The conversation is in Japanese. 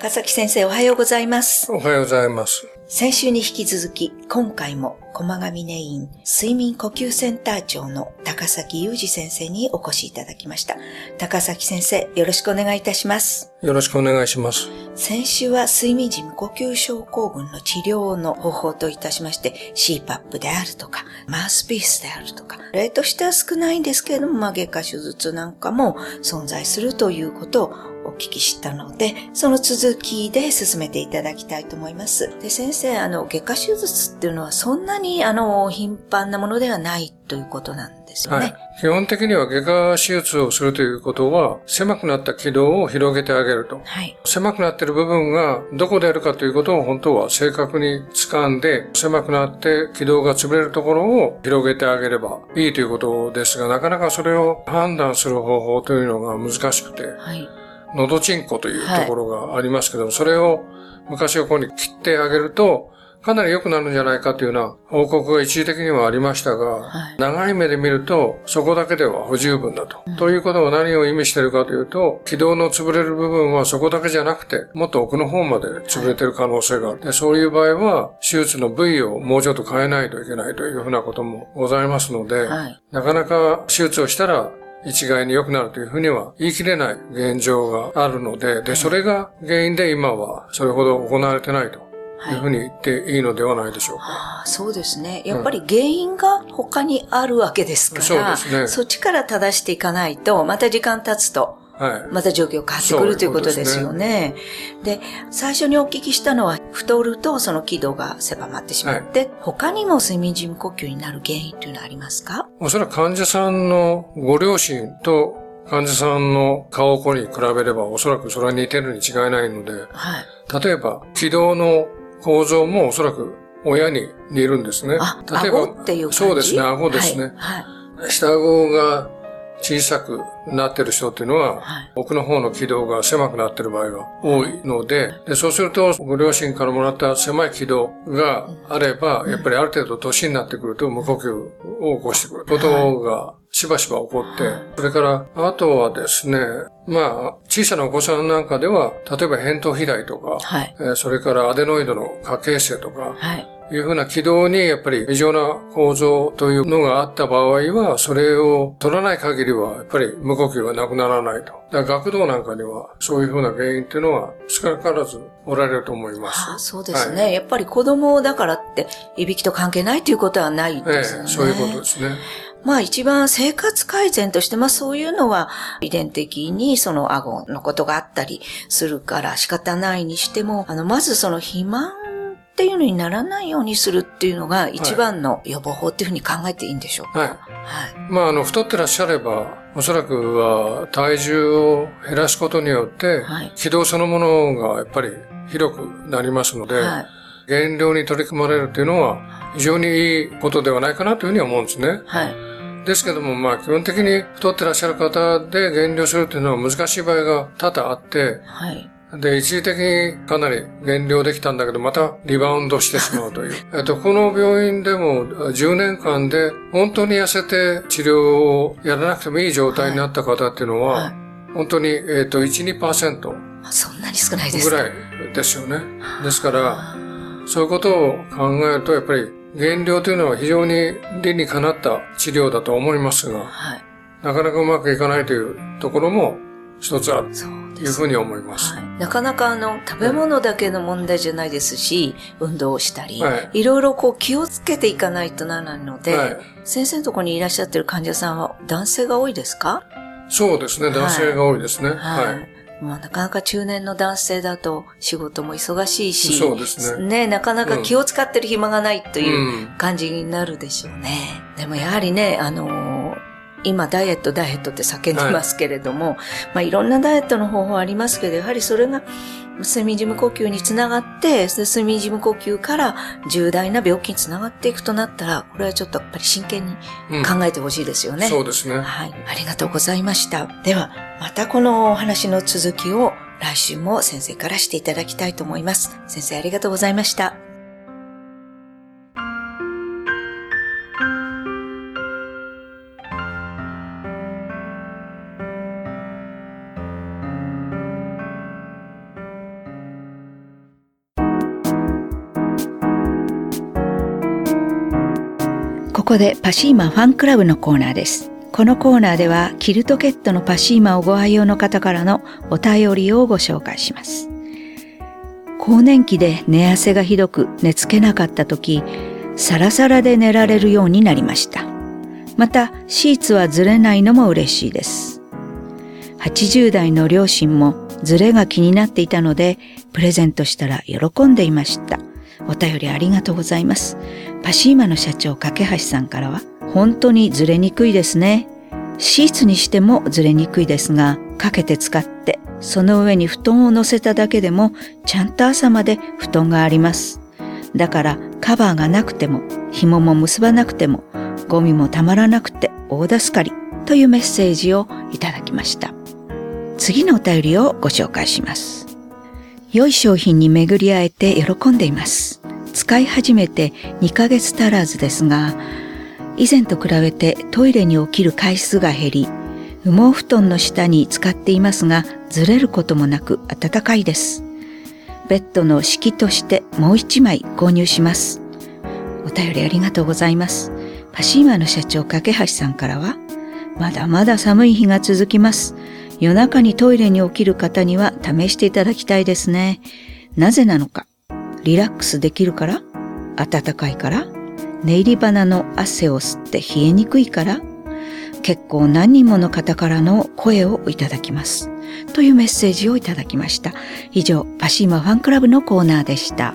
高崎先生おはようございます。おはようございます。先週に引き続き、今回も駒上根院睡眠呼吸センター長の高崎裕二先生にお越しいただきました。高崎先生、よろしくお願いいたします。よろしくお願いします。先週は睡眠時無呼吸症候群の治療の方法といたしまして、CPAP であるとか、マウスピースであるとか、例としては少ないんですけれども、まあ、外科手術なんかも存在するということをお聞きしたので、その続きで進めていただきたいと思います。で、先生、あの、外科手術っていうのはそんなに、あの、頻繁なものではないということなんですよね。はい。基本的には外科手術をするということは、狭くなった気道を広げてあげると。はい。狭くなっている部分がどこであるかということを本当は正確に掴んで、狭くなって気道が潰れるところを広げてあげればいいということですが、なかなかそれを判断する方法というのが難しくて、はい。喉チンコというところがありますけども、それを昔横に切ってあげると、かなり良くなるんじゃないかというような報告が一時的にはありましたが、はい長い目で見ると、そこだけでは不十分だと。ということは何を意味しているかというと、気道の潰れる部分はそこだけじゃなくて、もっと奥の方まで潰れている可能性がある。でそういう場合は、手術の部位をもうちょっと変えないといけないというふうなこともございますので、はいなかなか手術をしたら一概に良くなるというふうには言い切れない現状があるので、で、それが原因で今はそれほど行われてないというふうに言っていいのではないでしょうか。ああそうですね。やっぱり原因が他にあるわけですから、そうですねそっちから正していかないと、また時間経つと、はい。また状況変わってくるということですよね。で最初にお聞きしたのは、太るとその気道が狭まってしまって、他にも睡眠時無呼吸になる原因というのはありますか？おそらく患者さんのご両親と患者さんの顔こに比べればおそらくそれは似てるに違いないので、はい。例えば気道の構造もおそらく親に似るんですね。あ、例えば顎っていうそうですね、顎ですね。はい。はい下顎が小さくなってる人っていうのは、はい。奥の方の気道が狭くなってる場合が多いので、でそうすると、ご両親からもらった狭い気道があれば、やっぱりある程度年になってくると無呼吸を起こしてくる。ことがしばしば起こって、それから、あとはですね、まあ、小さなお子さんなんかでは、例えば扁桃肥大とか、はい。えーそれからアデノイドの過形成とか、はい。いうふうな軌道にやっぱり異常な構造というのがあった場合は、それを取らない限りはやっぱり無呼吸がなくならないと。だから学童なんかにはそういうふうな原因っていうのは少なからずおられると思います。ああそうですね、やっぱり子供だからって、いびきと関係ないということはないええですよね。そういうことですね。まあ一番生活改善として、まあそういうのは遺伝的にその顎のことがあったりするから仕方ないにしても、あの、まずその肥満っていうのにならないようにするっていうのが一番の予防法っていうふうに考えていいんでしょうか？はい。はい。まあ、あの、太ってらっしゃれば、おそらくは体重を減らすことによってはい、軌道そのものがやっぱり広くなりますので、はい。減量に取り組まれるというのは非常にいいことではないかなというふうに思うんですね。はい。ですけども、まあ、基本的に太ってらっしゃる方で減量するというのは難しい場合が多々あって、はい。で、一時的にかなり減量できたんだけど、またリバウンドしてしまうという。えっと、この病院でも10年間で本当に痩せて治療をやらなくてもいい状態になった方っていうのは、はい本当に、えっと、1、2%あそんなに少ないですかぐらいですよね。ですから、そういうことを考えると、やっぱり減量というのは非常に理にかなった治療だと思いますが、はい。なかなかうまくいかないというところも一つあるいうふうに思います。はい、なかなかあの、食べ物だけの問題じゃないですし、運動をしたり、はいいろいろこう気をつけていかないとならないので、はい先生のところにいらっしゃってる患者さんは男性が多いですか？そうですね、男性が多いですね。はい。はい。まあ、なかなか中年の男性だと仕事も忙しいし、そうですねなかなか気を使ってる暇がないといううん感じになるでしょうね。でもやはりね、あのー今ダイエットダイエットって叫んでますけれども、まあいろんなダイエットの方法ありますけど、やはりそれが睡眠時無呼吸につながって、で睡眠時無呼吸から重大な病気につながっていくとなったら、これはちょっとやっぱり真剣にうん考えてほしいですよね。そうですね。はい。ありがとうございました。では、またこのお話の続きを来週も先生からしていただきたいと思います。先生ありがとうございました。ここでパシーマファンクラブのコーナーです。このコーナーではキルトケットのパシーマをご愛用の方からのお便りをご紹介します。更年期で寝汗がひどく寝つけなかった時、サラサラで寝られるようになりました。また、シーツはずれないのも嬉しいです。80代の両親もずれが気になっていたので、プレゼントしたら喜んでいました。お便りありがとうございます。パシーマの社長、架橋さんからは、本当にずれにくいですね。シーツにしてもずれにくいですが、かけて使って、その上に布団を乗せただけでも、ちゃんと朝まで布団があります。だから、カバーがなくても、紐も結ばなくても、ゴミもたまらなくて大助かりというメッセージをいただきました。次のお便りをご紹介します。良い商品に巡り会えて喜んでいます。使い始めて2ヶ月足らずですが、以前と比べてトイレに起きる回数が減り、羽毛布団の下に使っていますが、ずれることもなく暖かいです。ベッドの敷としてもう一枚購入します。お便りありがとうございます。パシーマの社長、架橋さんからは、まだまだ寒い日が続きます。夜中にトイレに起きる方には試していただきたいですね。なぜなのか。リラックスできるから暖かいから寝入り花の汗を吸って冷えにくいから結構何人もの方からの声をいただきます。というメッセージをいただきました。以上、パシーマファンクラブのコーナーでした。